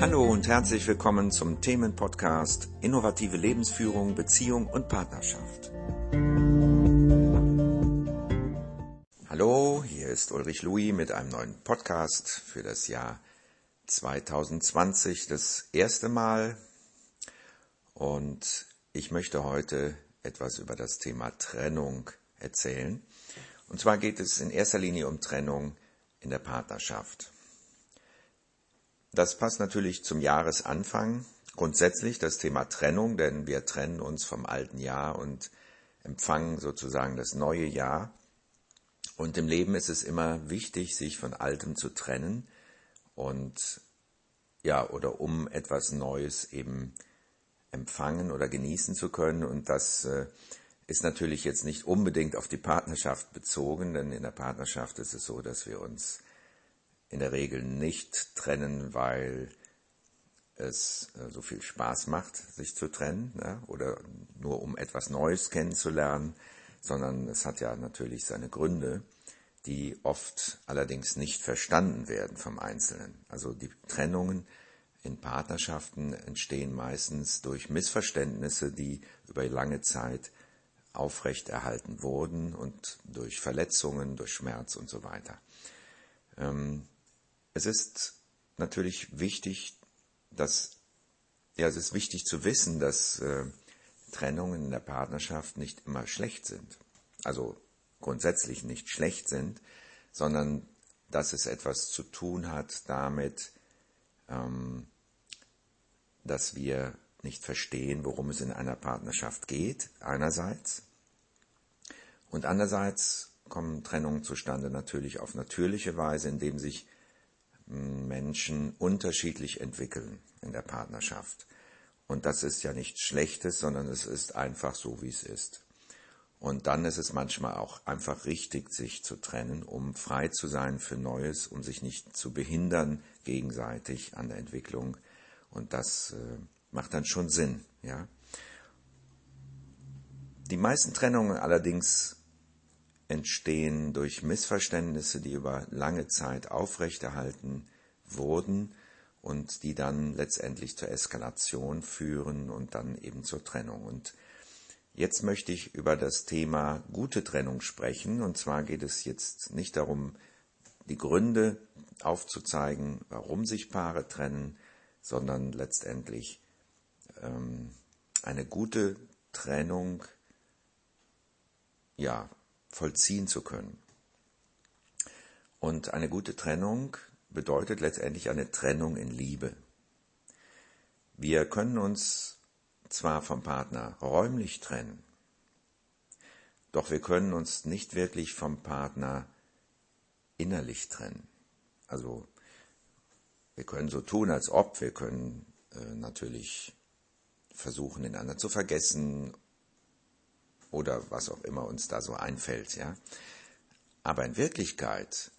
Hallo und herzlich willkommen zum Themenpodcast Innovative Lebensführung, Beziehung und Partnerschaft. Hallo, hier ist Ulrich Louis mit einem neuen Podcast für das Jahr 2020, das erste Mal. Und ich möchte heute etwas über das Thema Trennung erzählen. Und zwar geht es in erster Linie um Trennung in der Partnerschaft. Das passt natürlich zum Jahresanfang. Grundsätzlich das Thema Trennung, denn wir trennen uns vom alten Jahr und empfangen sozusagen das neue Jahr. Und im Leben ist es immer wichtig, sich von Altem zu trennen und ja, oder um etwas Neues eben empfangen oder genießen zu können. Und das äh, ist natürlich jetzt nicht unbedingt auf die Partnerschaft bezogen, denn in der Partnerschaft ist es so, dass wir uns in der Regel nicht trennen, weil es äh, so viel Spaß macht, sich zu trennen, ja, oder nur um etwas Neues kennenzulernen, sondern es hat ja natürlich seine Gründe, die oft allerdings nicht verstanden werden vom Einzelnen. Also die Trennungen in Partnerschaften entstehen meistens durch Missverständnisse, die über lange Zeit aufrechterhalten wurden und durch Verletzungen, durch Schmerz und so weiter. Ähm, es ist natürlich wichtig, dass, ja, es ist wichtig zu wissen, dass äh, Trennungen in der Partnerschaft nicht immer schlecht sind. Also grundsätzlich nicht schlecht sind, sondern dass es etwas zu tun hat damit, ähm, dass wir nicht verstehen, worum es in einer Partnerschaft geht, einerseits. Und andererseits kommen Trennungen zustande natürlich auf natürliche Weise, indem sich Menschen unterschiedlich entwickeln in der Partnerschaft. Und das ist ja nichts Schlechtes, sondern es ist einfach so, wie es ist. Und dann ist es manchmal auch einfach richtig, sich zu trennen, um frei zu sein für Neues, um sich nicht zu behindern gegenseitig an der Entwicklung. Und das äh, macht dann schon Sinn, ja. Die meisten Trennungen allerdings entstehen durch Missverständnisse, die über lange Zeit aufrechterhalten wurden und die dann letztendlich zur Eskalation führen und dann eben zur Trennung. Und jetzt möchte ich über das Thema gute Trennung sprechen. Und zwar geht es jetzt nicht darum, die Gründe aufzuzeigen, warum sich Paare trennen, sondern letztendlich ähm, eine gute Trennung ja, vollziehen zu können. Und eine gute Trennung bedeutet letztendlich eine Trennung in Liebe. Wir können uns zwar vom Partner räumlich trennen, doch wir können uns nicht wirklich vom Partner innerlich trennen. Also wir können so tun, als ob, wir können äh, natürlich versuchen, den anderen zu vergessen oder was auch immer uns da so einfällt, ja. Aber in Wirklichkeit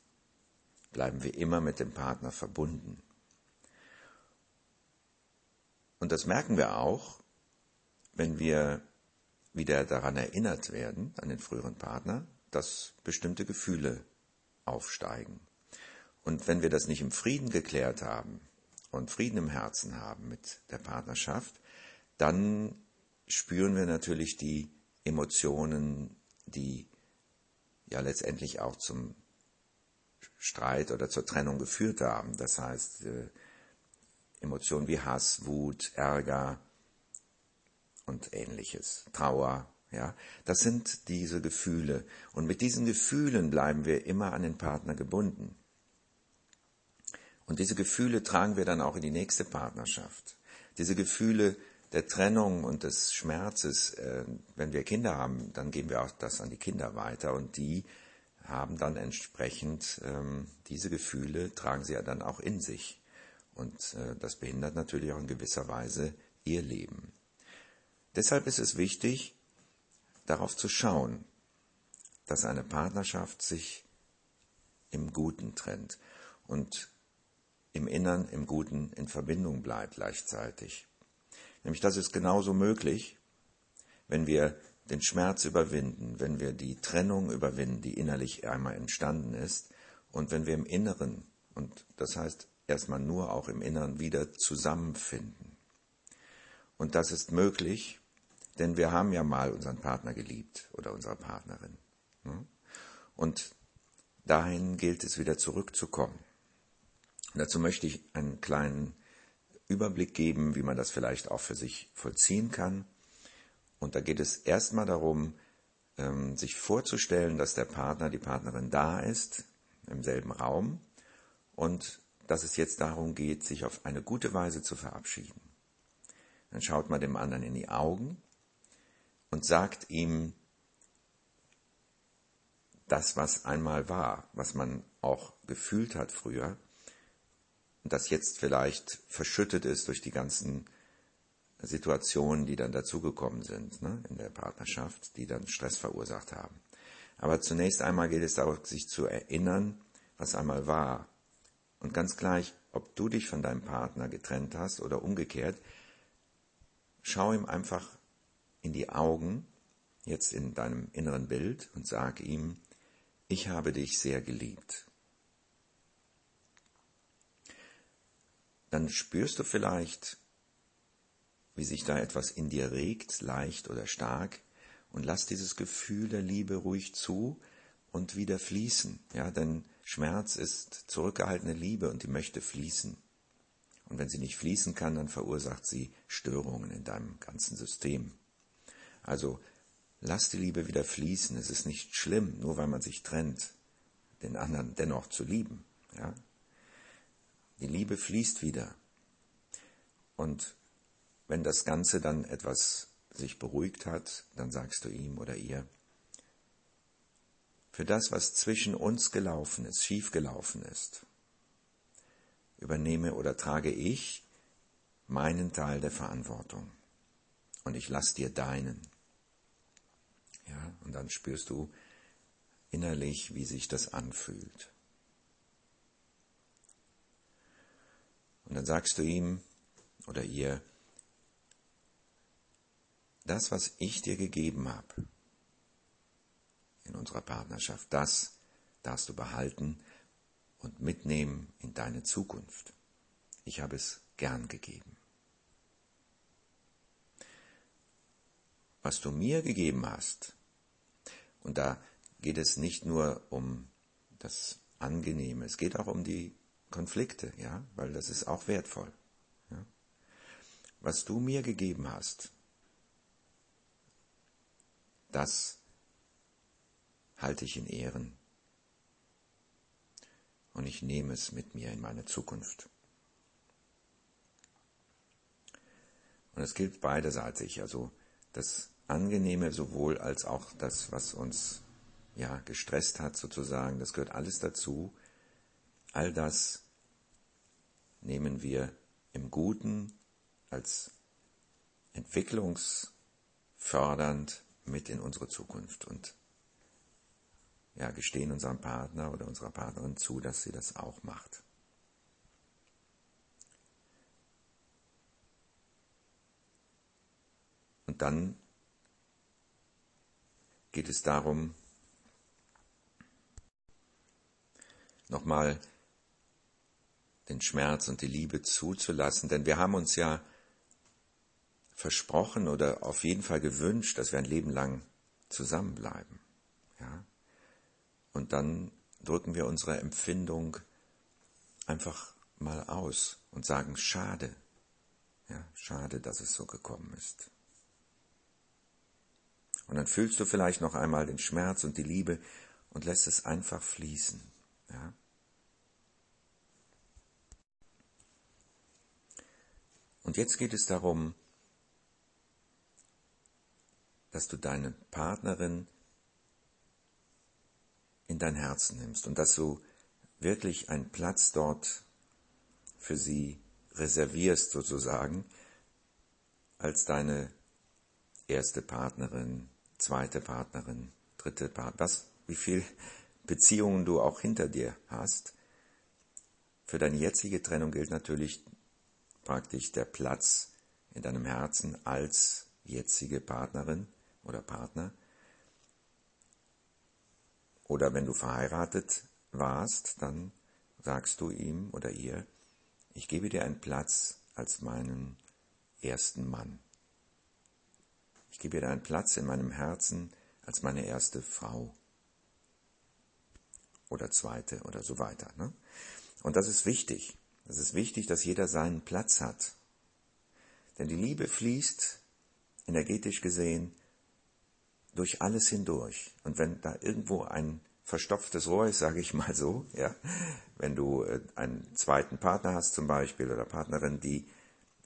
bleiben wir immer mit dem Partner verbunden. Und das merken wir auch, wenn wir wieder daran erinnert werden, an den früheren Partner, dass bestimmte Gefühle aufsteigen. Und wenn wir das nicht im Frieden geklärt haben und Frieden im Herzen haben mit der Partnerschaft, dann spüren wir natürlich die Emotionen, die ja letztendlich auch zum Streit oder zur Trennung geführt haben. Das heißt, äh, Emotionen wie Hass, Wut, Ärger und ähnliches, Trauer, ja, das sind diese Gefühle. Und mit diesen Gefühlen bleiben wir immer an den Partner gebunden. Und diese Gefühle tragen wir dann auch in die nächste Partnerschaft. Diese Gefühle der Trennung und des Schmerzes, äh, wenn wir Kinder haben, dann geben wir auch das an die Kinder weiter und die haben dann entsprechend ähm, diese Gefühle, tragen sie ja dann auch in sich. Und äh, das behindert natürlich auch in gewisser Weise ihr Leben. Deshalb ist es wichtig, darauf zu schauen, dass eine Partnerschaft sich im Guten trennt und im Innern, im Guten in Verbindung bleibt gleichzeitig. Nämlich das ist genauso möglich, wenn wir den Schmerz überwinden, wenn wir die Trennung überwinden, die innerlich einmal entstanden ist, und wenn wir im Inneren, und das heißt erstmal nur auch im Inneren wieder zusammenfinden. Und das ist möglich, denn wir haben ja mal unseren Partner geliebt oder unsere Partnerin. Ne? Und dahin gilt es wieder zurückzukommen. Dazu möchte ich einen kleinen Überblick geben, wie man das vielleicht auch für sich vollziehen kann. Und da geht es erstmal darum, ähm, sich vorzustellen, dass der Partner, die Partnerin da ist, im selben Raum und dass es jetzt darum geht, sich auf eine gute Weise zu verabschieden. Dann schaut man dem anderen in die Augen und sagt ihm das, was einmal war, was man auch gefühlt hat früher das jetzt vielleicht verschüttet ist durch die ganzen Situationen, die dann dazugekommen sind ne, in der Partnerschaft, die dann Stress verursacht haben. Aber zunächst einmal geht es darum, sich zu erinnern, was einmal war. Und ganz gleich, ob du dich von deinem Partner getrennt hast oder umgekehrt, schau ihm einfach in die Augen, jetzt in deinem inneren Bild, und sag ihm, ich habe dich sehr geliebt. Dann spürst du vielleicht, wie sich da etwas in dir regt, leicht oder stark, und lass dieses Gefühl der Liebe ruhig zu und wieder fließen. Ja, denn Schmerz ist zurückgehaltene Liebe und die möchte fließen. Und wenn sie nicht fließen kann, dann verursacht sie Störungen in deinem ganzen System. Also lass die Liebe wieder fließen. Es ist nicht schlimm, nur weil man sich trennt, den anderen dennoch zu lieben. Ja? Die Liebe fließt wieder. Und wenn das Ganze dann etwas sich beruhigt hat, dann sagst du ihm oder ihr, für das, was zwischen uns gelaufen ist, schiefgelaufen ist, übernehme oder trage ich meinen Teil der Verantwortung und ich lass dir deinen. Ja, und dann spürst du innerlich, wie sich das anfühlt. Und dann sagst du ihm oder ihr, das, was ich dir gegeben habe in unserer Partnerschaft, das darfst du behalten und mitnehmen in deine Zukunft. Ich habe es gern gegeben. Was du mir gegeben hast, und da geht es nicht nur um das Angenehme, es geht auch um die Konflikte, ja, weil das ist auch wertvoll. Ja. Was du mir gegeben hast, das halte ich in Ehren. Und ich nehme es mit mir in meine Zukunft. Und es gilt beiderseitig, also das Angenehme sowohl als auch das, was uns ja gestresst hat sozusagen, das gehört alles dazu. All das nehmen wir im Guten als entwicklungsfördernd mit in unsere Zukunft und ja, gestehen unserem Partner oder unserer Partnerin zu, dass sie das auch macht. Und dann geht es darum, nochmal den Schmerz und die Liebe zuzulassen, denn wir haben uns ja versprochen oder auf jeden Fall gewünscht, dass wir ein Leben lang zusammenbleiben. Ja? Und dann drücken wir unsere Empfindung einfach mal aus und sagen, schade, ja, schade, dass es so gekommen ist. Und dann fühlst du vielleicht noch einmal den Schmerz und die Liebe und lässt es einfach fließen. Ja? Und jetzt geht es darum, dass du deine Partnerin in dein Herzen nimmst und dass du wirklich einen Platz dort für sie reservierst sozusagen als deine erste Partnerin, zweite Partnerin, dritte Partnerin, was, wie viel Beziehungen du auch hinter dir hast. Für deine jetzige Trennung gilt natürlich praktisch der Platz in deinem Herzen als jetzige Partnerin oder Partner. Oder wenn du verheiratet warst, dann sagst du ihm oder ihr, ich gebe dir einen Platz als meinen ersten Mann. Ich gebe dir einen Platz in meinem Herzen als meine erste Frau oder zweite oder so weiter. Ne? Und das ist wichtig. Es ist wichtig, dass jeder seinen Platz hat. Denn die Liebe fließt, energetisch gesehen, durch alles hindurch. Und wenn da irgendwo ein verstopftes Rohr ist, sage ich mal so, ja, wenn du äh, einen zweiten Partner hast zum Beispiel oder Partnerin, die,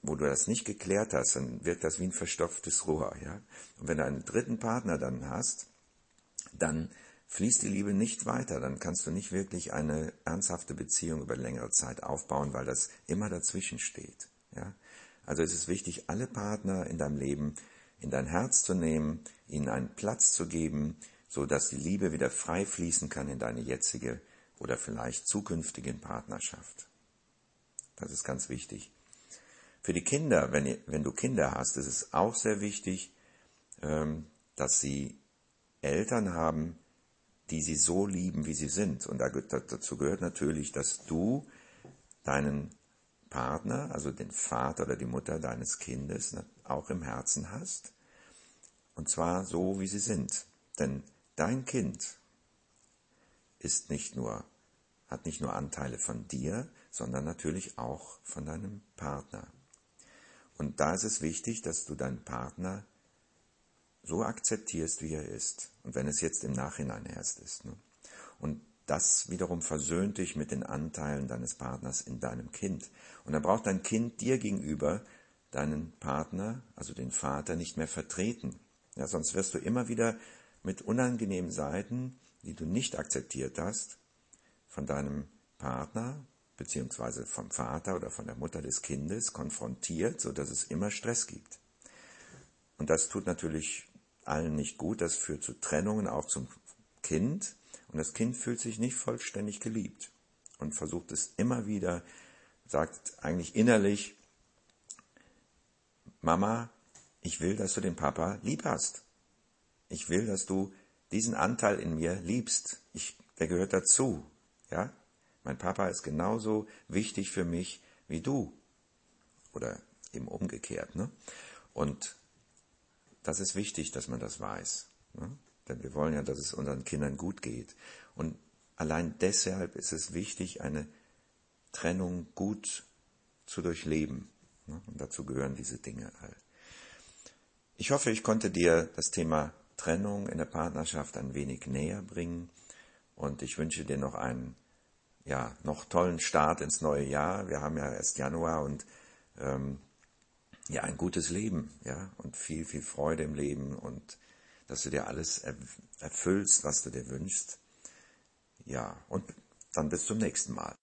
wo du das nicht geklärt hast, dann wirkt das wie ein verstopftes Rohr, ja. Und wenn du einen dritten Partner dann hast, dann fließt die Liebe nicht weiter, dann kannst du nicht wirklich eine ernsthafte Beziehung über längere Zeit aufbauen, weil das immer dazwischen steht. Ja? Also es ist wichtig, alle Partner in deinem Leben in dein Herz zu nehmen, ihnen einen Platz zu geben, so dass die Liebe wieder frei fließen kann in deine jetzige oder vielleicht zukünftige Partnerschaft. Das ist ganz wichtig. Für die Kinder, wenn, wenn du Kinder hast, ist es auch sehr wichtig, ähm, dass sie Eltern haben, die sie so lieben, wie sie sind. Und dazu gehört natürlich, dass du deinen Partner, also den Vater oder die Mutter deines Kindes, auch im Herzen hast. Und zwar so, wie sie sind. Denn dein Kind ist nicht nur, hat nicht nur Anteile von dir, sondern natürlich auch von deinem Partner. Und da ist es wichtig, dass du deinen Partner so akzeptierst, wie er ist. Und wenn es jetzt im Nachhinein erst ist. Ne? Und das wiederum versöhnt dich mit den Anteilen deines Partners in deinem Kind. Und dann braucht dein Kind dir gegenüber deinen Partner, also den Vater, nicht mehr vertreten. Ja, sonst wirst du immer wieder mit unangenehmen Seiten, die du nicht akzeptiert hast, von deinem Partner beziehungsweise vom Vater oder von der Mutter des Kindes konfrontiert, so dass es immer Stress gibt. Und das tut natürlich allen nicht gut. Das führt zu Trennungen, auch zum Kind. Und das Kind fühlt sich nicht vollständig geliebt und versucht es immer wieder, sagt eigentlich innerlich, Mama, ich will, dass du den Papa lieb hast. Ich will, dass du diesen Anteil in mir liebst. Ich, der gehört dazu. Ja? Mein Papa ist genauso wichtig für mich wie du. Oder eben umgekehrt. Ne? Und das ist wichtig, dass man das weiß. Ne? Denn wir wollen ja, dass es unseren Kindern gut geht. Und allein deshalb ist es wichtig, eine Trennung gut zu durchleben. Ne? Und dazu gehören diese Dinge halt. Ich hoffe, ich konnte dir das Thema Trennung in der Partnerschaft ein wenig näher bringen. Und ich wünsche dir noch einen, ja, noch tollen Start ins neue Jahr. Wir haben ja erst Januar und ähm, ja, ein gutes Leben, ja, und viel, viel Freude im Leben und dass du dir alles erfüllst, was du dir wünschst. Ja, und dann bis zum nächsten Mal.